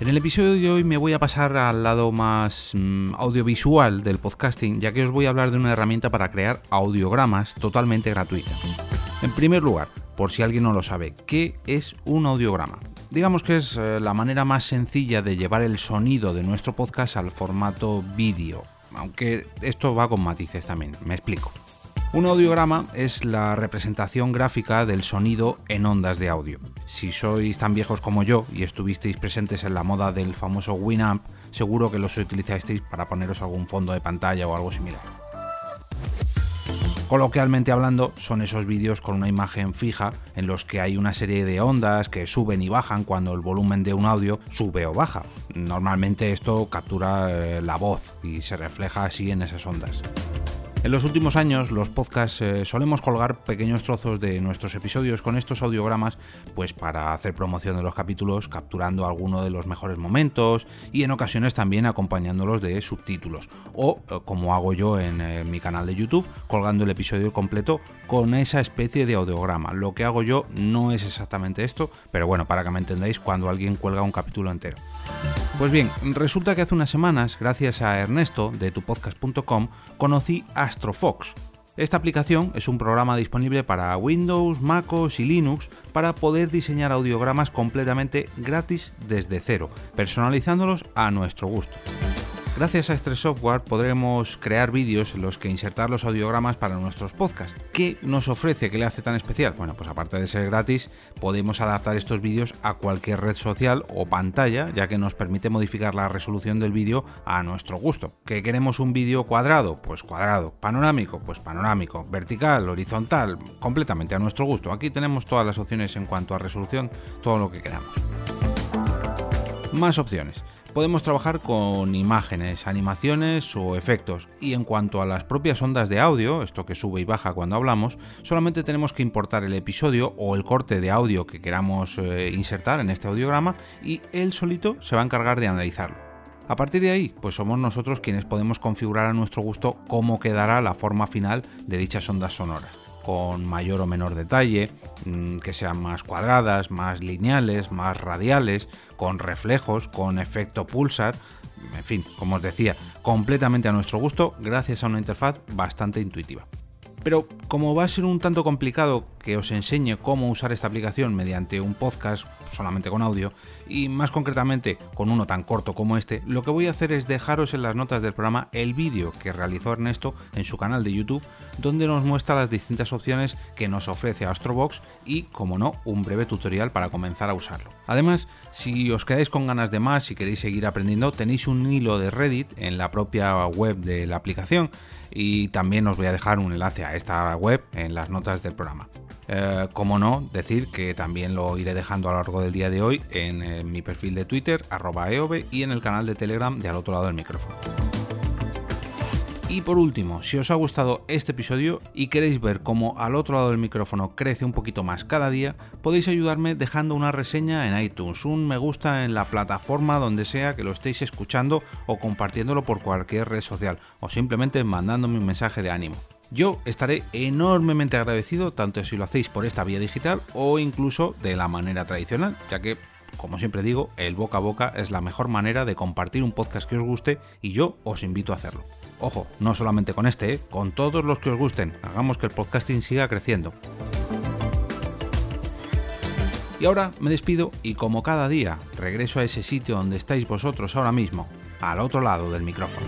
En el episodio de hoy me voy a pasar al lado más mm, audiovisual del podcasting, ya que os voy a hablar de una herramienta para crear audiogramas totalmente gratuita. En primer lugar, por si alguien no lo sabe, ¿qué es un audiograma? Digamos que es eh, la manera más sencilla de llevar el sonido de nuestro podcast al formato vídeo, aunque esto va con matices también, me explico. Un audiograma es la representación gráfica del sonido en ondas de audio. Si sois tan viejos como yo y estuvisteis presentes en la moda del famoso Winamp, seguro que los utilizasteis para poneros algún fondo de pantalla o algo similar. Coloquialmente hablando, son esos vídeos con una imagen fija en los que hay una serie de ondas que suben y bajan cuando el volumen de un audio sube o baja. Normalmente esto captura eh, la voz y se refleja así en esas ondas. En los últimos años, los podcasts eh, solemos colgar pequeños trozos de nuestros episodios con estos audiogramas, pues para hacer promoción de los capítulos, capturando alguno de los mejores momentos y en ocasiones también acompañándolos de subtítulos. O, eh, como hago yo en eh, mi canal de YouTube, colgando el episodio completo con esa especie de audiograma. Lo que hago yo no es exactamente esto, pero bueno, para que me entendáis cuando alguien cuelga un capítulo entero. Pues bien, resulta que hace unas semanas, gracias a Ernesto de tupodcast.com, conocí Astrofox. Esta aplicación es un programa disponible para Windows, MacOS y Linux para poder diseñar audiogramas completamente gratis desde cero, personalizándolos a nuestro gusto. Gracias a este software podremos crear vídeos en los que insertar los audiogramas para nuestros podcasts. ¿Qué nos ofrece? ¿Qué le hace tan especial? Bueno, pues aparte de ser gratis, podemos adaptar estos vídeos a cualquier red social o pantalla, ya que nos permite modificar la resolución del vídeo a nuestro gusto. ¿Que queremos un vídeo cuadrado? Pues cuadrado. Panorámico? Pues panorámico. Vertical, horizontal, completamente a nuestro gusto. Aquí tenemos todas las opciones en cuanto a resolución, todo lo que queramos. Más opciones podemos trabajar con imágenes, animaciones o efectos. Y en cuanto a las propias ondas de audio, esto que sube y baja cuando hablamos, solamente tenemos que importar el episodio o el corte de audio que queramos eh, insertar en este audiograma y él solito se va a encargar de analizarlo. A partir de ahí, pues somos nosotros quienes podemos configurar a nuestro gusto cómo quedará la forma final de dichas ondas sonoras con mayor o menor detalle, mm, que sean más cuadradas, más lineales, más radiales, con reflejos, con efecto pulsar, en fin, como os decía, completamente a nuestro gusto gracias a una interfaz bastante intuitiva. Pero como va a ser un tanto complicado que os enseñe cómo usar esta aplicación mediante un podcast solamente con audio y más concretamente con uno tan corto como este, lo que voy a hacer es dejaros en las notas del programa el vídeo que realizó Ernesto en su canal de YouTube donde nos muestra las distintas opciones que nos ofrece Astrobox y, como no, un breve tutorial para comenzar a usarlo. Además, si os quedáis con ganas de más y queréis seguir aprendiendo, tenéis un hilo de Reddit en la propia web de la aplicación y también os voy a dejar un enlace a esta web en las notas del programa. Eh, como no, decir que también lo iré dejando a lo largo del día de hoy en, eh, mi perfil de Twitter, arroba y en el canal de Telegram de al otro lado del micrófono. Y por último, si os ha gustado este episodio y queréis ver cómo al otro lado del micrófono crece un poquito más cada día, podéis ayudarme dejando una reseña en iTunes, un me gusta en la plataforma donde sea que lo estéis escuchando o compartiéndolo por cualquier red social o simplemente mandándome un mensaje de ánimo. Yo estaré enormemente agradecido tanto si lo hacéis por esta vía digital o incluso de la manera tradicional, ya que como siempre digo, el boca a boca es la mejor manera de compartir un podcast que os guste y yo os invito a hacerlo. Ojo, no solamente con este, ¿eh? con todos los que os gusten. Hagamos que el podcasting siga creciendo. Y ahora me despido y como cada día regreso a ese sitio donde estáis vosotros ahora mismo, al otro lado del micrófono.